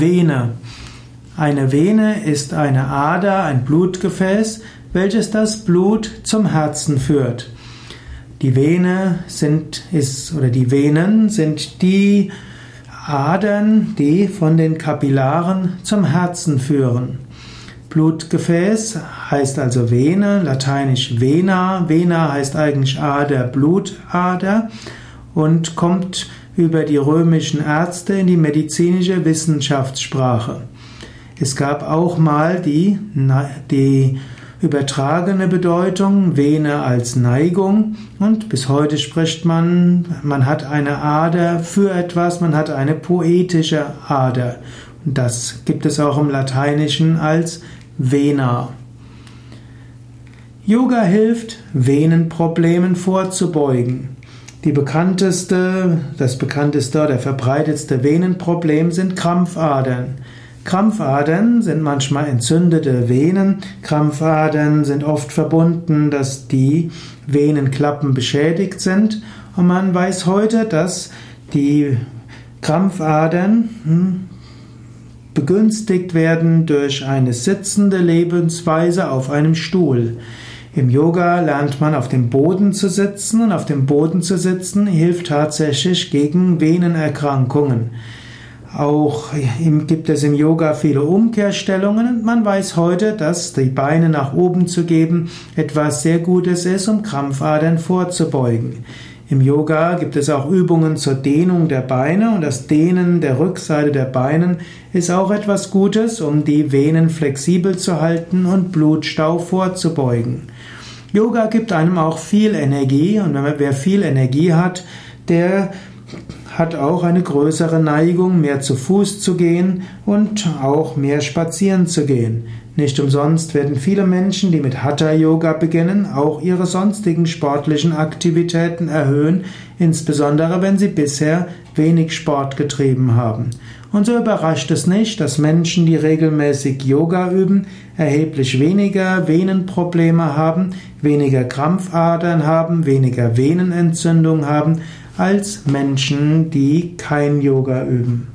Vene. Eine Vene ist eine Ader, ein Blutgefäß, welches das Blut zum Herzen führt. Die Vene sind, ist, oder die Venen sind die Adern, die von den Kapillaren zum Herzen führen. Blutgefäß heißt also Vene, lateinisch Vena. Vena heißt eigentlich Ader, Blutader und kommt über die römischen Ärzte in die medizinische Wissenschaftssprache. Es gab auch mal die, die übertragene Bedeutung, Vene als Neigung und bis heute spricht man, man hat eine Ader für etwas, man hat eine poetische Ader. Und das gibt es auch im Lateinischen als Vena. Yoga hilft, Venenproblemen vorzubeugen. Die bekannteste, das bekannteste oder verbreitetste Venenproblem sind Krampfadern. Krampfadern sind manchmal entzündete Venen. Krampfadern sind oft verbunden, dass die Venenklappen beschädigt sind. Und man weiß heute, dass die Krampfadern hm, begünstigt werden durch eine sitzende Lebensweise auf einem Stuhl. Im Yoga lernt man auf dem Boden zu sitzen und auf dem Boden zu sitzen hilft tatsächlich gegen Venenerkrankungen. Auch gibt es im Yoga viele Umkehrstellungen und man weiß heute, dass die Beine nach oben zu geben etwas sehr Gutes ist, um Krampfadern vorzubeugen. Im Yoga gibt es auch Übungen zur Dehnung der Beine und das Dehnen der Rückseite der Beine ist auch etwas Gutes, um die Venen flexibel zu halten und Blutstau vorzubeugen. Yoga gibt einem auch viel Energie und wer viel Energie hat, der hat auch eine größere Neigung, mehr zu Fuß zu gehen und auch mehr spazieren zu gehen. Nicht umsonst werden viele Menschen, die mit Hatha Yoga beginnen, auch ihre sonstigen sportlichen Aktivitäten erhöhen, insbesondere wenn sie bisher wenig Sport getrieben haben. Und so überrascht es nicht, dass Menschen, die regelmäßig Yoga üben, erheblich weniger Venenprobleme haben, weniger Krampfadern haben, weniger Venenentzündung haben, als Menschen, die kein Yoga üben.